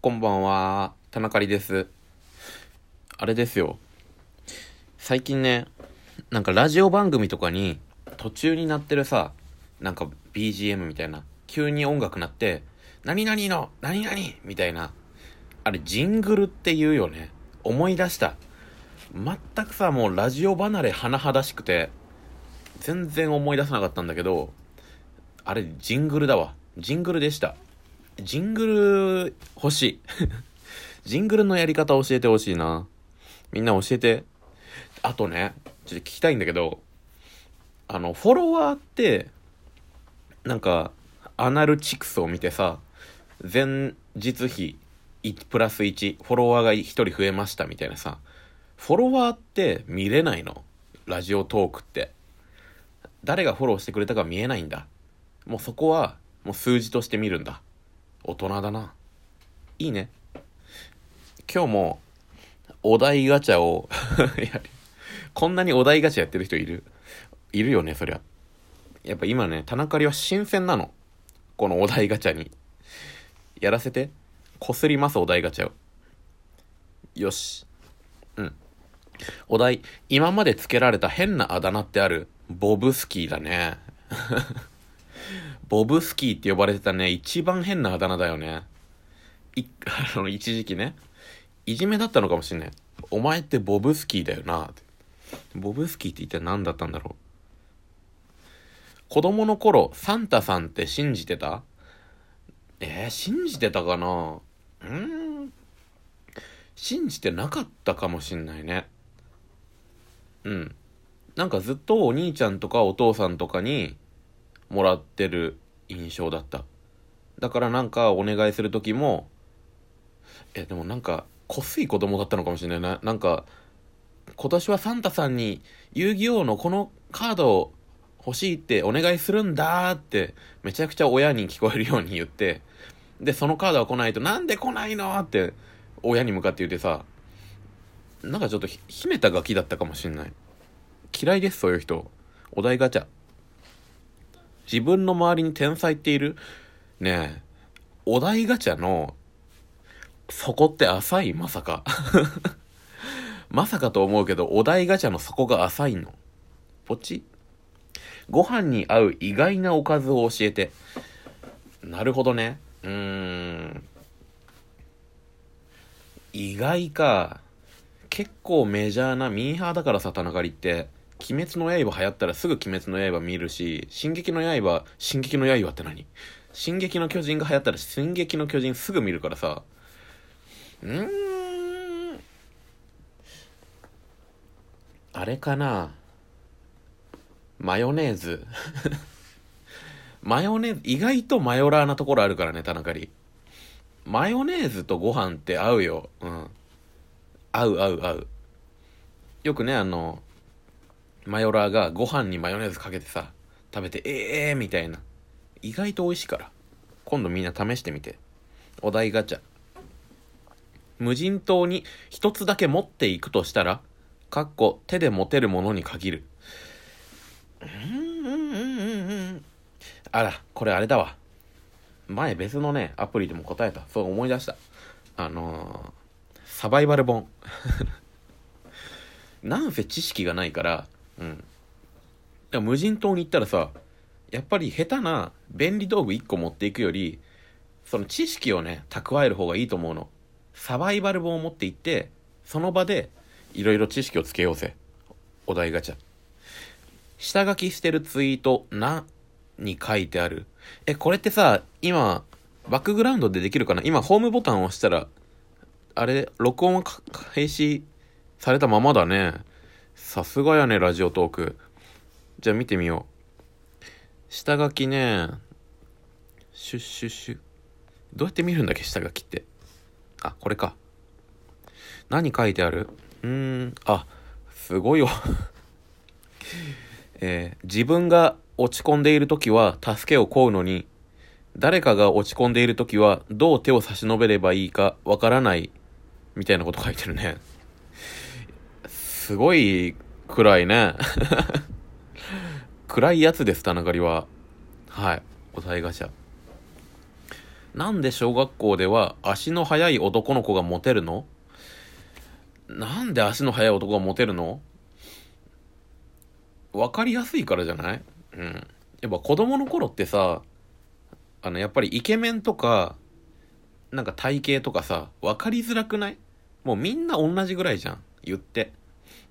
こんばんは。田中里です。あれですよ。最近ね、なんかラジオ番組とかに途中になってるさ、なんか BGM みたいな、急に音楽鳴って、何々の、何々みたいな。あれ、ジングルって言うよね。思い出した。全くさ、もうラジオ離れ甚だしくて、全然思い出さなかったんだけど、あれ、ジングルだわ。ジングルでした。ジングル欲しい。ジングルのやり方教えてほしいな。みんな教えて。あとね、ちょっと聞きたいんだけど、あの、フォロワーって、なんか、アナルチクスを見てさ、前日比プラス1、フォロワーが1人増えましたみたいなさ、フォロワーって見れないのラジオトークって。誰がフォローしてくれたか見えないんだ。もうそこは、もう数字として見るんだ。大人だな。いいね。今日も、お題ガチャを やる。こんなにお題ガチャやってる人いる？いるよね、そりゃ。やっぱ今ね、田中里は新鮮なの。このお題ガチャに。やらせて。こすります、お題ガチャを。よし。うん。お題、今まで付けられた変なあだ名ってあるボブスキーだね。ボブスキーって呼ばれてたね、一番変なあだ名だよね。い、あの、一時期ね。いじめだったのかもしんない。お前ってボブスキーだよな。ボブスキーって一体何だったんだろう。子供の頃、サンタさんって信じてた？えー、信じてたかな？うん信じてなかったかもしんないね。うん。なんかずっとお兄ちゃんとかお父さんとかにもらってる印象だった。だからなんかお願いする時も、え、でもなんか、こすい子供だったのかもしれないな。なんか、今年はサンタさんに遊戯王のこのカードを欲しいってお願いするんだって、めちゃくちゃ親に聞こえるように言って、で、そのカードは来ないと、なんで来ないのって、親に向かって言ってさ、なんかちょっと秘めたガキだったかもしんない。嫌いです、そういう人。お題ガチャ。自分の周りに天才っている？ねえ、お題ガチャの、底って浅い？まさか。まさかと思うけど、お題ガチャの底が浅いの。ポチご飯に合う意外なおかずを教えて。なるほどね。うーん。意外か。結構メジャーなミーハーだからさ、田中りって。鬼滅の刃流行ったらすぐ鬼滅の刃見るし、進撃の刃、進撃の刃って何？進撃の巨人が流行ったら進撃の巨人すぐ見るからさ。うーん。あれかな？マヨネーズ。マヨネーズ、意外とマヨラーなところあるからね、田中り。マヨネーズとご飯って合うよ。うん。合う合う合う。よくね、あの、マヨラーがご飯にマヨネーズかけてさ、食べて、ええー、みたいな。意外と美味しいから。今度みんな試してみて。お題ガチャ。無人島に一つだけ持っていくとしたら、かっこ手で持てるものに限る。うんうんうんうん。あら、これあれだわ。前別のね、アプリでも答えた。そう思い出した。あのー、サバイバル本。なんせ知識がないから、うん。無人島に行ったらさ、やっぱり下手な便利道具1個持っていくより、その知識をね、蓄える方がいいと思うの。サバイバル本を持って行って、その場でいろいろ知識をつけようぜ。お題ガチャ。下書きしてるツイート、な、に書いてある。え、これってさ、今、バックグラウンドでできるかな？今、ホームボタンを押したら、あれ、録音は開始されたままだね。さすがやね、ラジオトーク。じゃあ見てみよう。下書きね、シュッシュッシュ。どうやって見るんだっけ、下書きって。あ、これか。何書いてある？うーん、あ、すごいよ えー、自分が落ち込んでいる時は助けを請うのに、誰かが落ち込んでいる時はどう手を差し伸べればいいかわからないみたいなこと書いてるね。すごい暗いね。暗いやつです、田中りは。はい。お題ガチャ。なんで小学校では足の速い男の子がモテるの？なんで足の速い男がモテるの？わかりやすいからじゃない？うん。やっぱ子供の頃ってさ、あの、やっぱりイケメンとか、なんか体型とかさ、わかりづらくない？もうみんな同じぐらいじゃん。言って。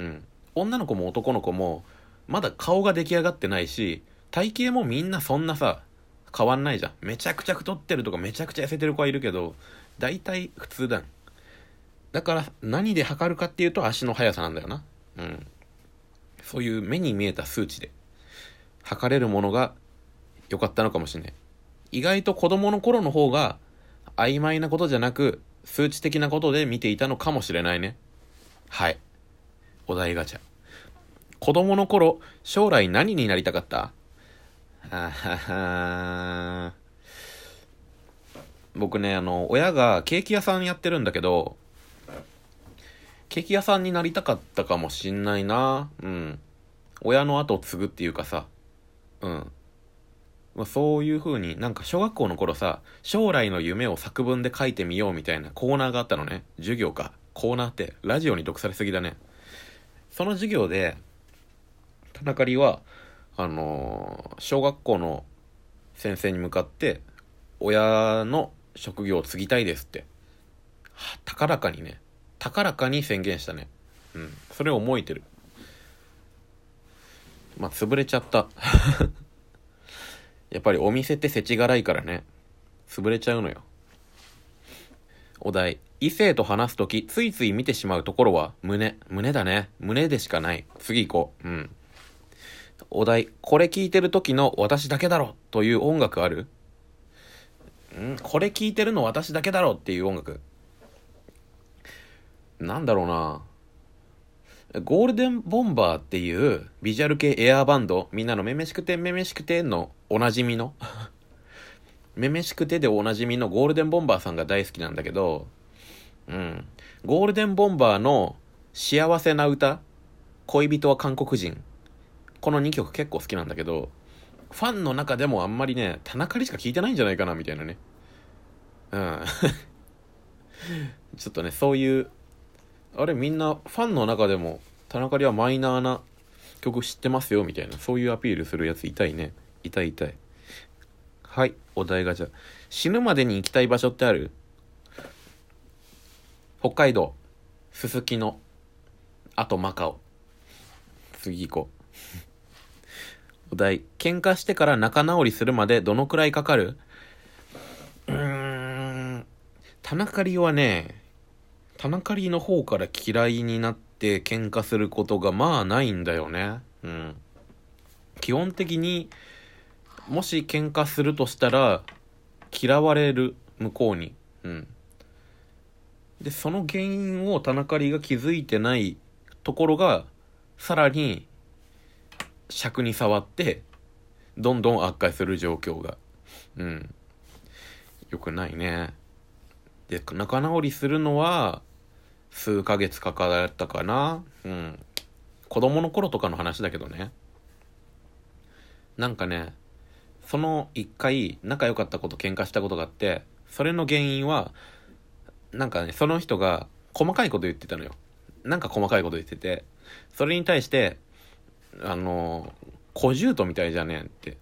うん。女の子も男の子も、まだ顔が出来上がってないし、体型もみんなそんなさ、変わんないじゃん。めちゃくちゃ太ってるとかめちゃくちゃ痩せてる子はいるけど、大体普通だん。だから何で測るかっていうと足の速さなんだよな。うん。そういう目に見えた数値で測れるものが良かったのかもしれない。意外と子供の頃の方が曖昧なことじゃなく数値的なことで見ていたのかもしれないね。はい。お題ガチャ。子供の頃、将来何になりたかった？ははは僕ね、あの、親がケーキ屋さんやってるんだけど、ケーキ屋さんになりたかったかもしんないな。うん。親の後を継ぐっていうかさ、うん。まあ、そういう風になんか小学校の頃さ、将来の夢を作文で書いてみようみたいなコーナーがあったのね。授業か。コーナーってラジオに読されすぎだね。その授業で、田中里は、あのー、小学校の先生に向かって、親の職業を継ぎたいですって、高らかにね、高らかに宣言したね。うん。それを覚えてる。まあ、潰れちゃった。やっぱりお店って世知辛いからね。潰れちゃうのよ。お題。異性と話すとき、ついつい見てしまうところは、胸。胸だね。胸でしかない。次行こう。うん。お題。これ聞いてる時の私だけだろという音楽ある？んこれ聞いてるの私だけだろっていう音楽。なんだろうなゴールデンボンバーっていうビジュアル系エアーバンド、みんなのめめしくてめめしくてのおなじみのめめしくてでおなじみのゴールデンボンバーさんが大好きなんだけど、うん。ゴールデンボンバーの幸せな歌、恋人は韓国人。この2曲結構好きなんだけど、ファンの中でもあんまりね、田中里しか聴いてないんじゃないかな、みたいなね。うん。ちょっとね、そういうあれみんなファンの中でも田中里はマイナーな曲知ってますよみたいなそういうアピールするやついたいねいたいたいはいお題ガチャ。死ぬまでに行きたい場所ってある？北海道すすきのあとマカオ。次行こう。お題。喧嘩してから仲直りするまでどのくらいかかる？うーん。田中里はね田中里の方から嫌いになって喧嘩することがまあないんだよね。うん。基本的に、もし喧嘩するとしたら、嫌われる、向こうに。うん。で、その原因を田中里が気づいてないところが、さらに、尺に触って、どんどん悪化する状況が。うん。よくないね。で、仲直りするのは、数ヶ月かかったかな。うん。子供の頃とかの話だけどね。なんかね、その一回仲良かったこと喧嘩したことがあって、それの原因は、なんかね、その人が細かいこと言ってたのよ。なんか細かいこと言ってて、それに対して、あの、小獣とみたいじゃねえって。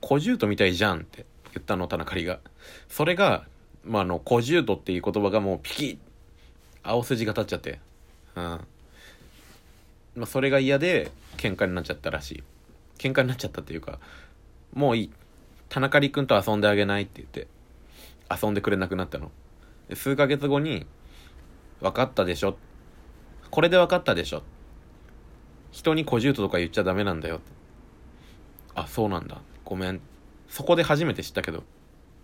小獣とみたいじゃんって言ったの、田中里が。それが、まあ、あの、小獣とっていう言葉がもうピキッ青筋が立っちゃって。うん。まあ、それが嫌で、喧嘩になっちゃったらしい。喧嘩になっちゃったっていうか、もういい。田中里君と遊んであげないって言って、遊んでくれなくなったの。数ヶ月後に、分かったでしょ。これで分かったでしょ。人に小獣とか言っちゃダメなんだよ。あ、そうなんだ。ごめん。そこで初めて知ったけど、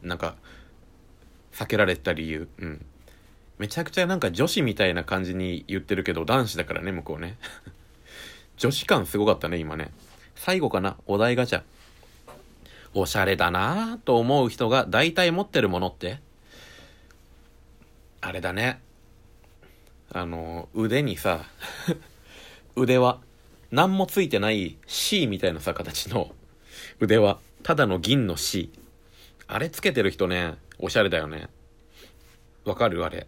なんか、避けられた理由。うん。めちゃくちゃなんか女子みたいな感じに言ってるけど、男子だからね、向こうね。女子感すごかったね、今ね。最後かな、お題ガチャ。おしゃれだなぁと思う人が大体持ってるものって？あれだね。あの、腕にさ、腕輪。何もついてない C みたいなさ、形の腕輪。ただの銀の C。あれつけてる人ね、おしゃれだよね。わかる？あれ。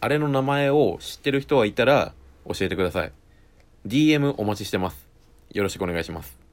あれの名前を知ってる人はいたら教えてください。DM お待ちしてます。よろしくお願いします。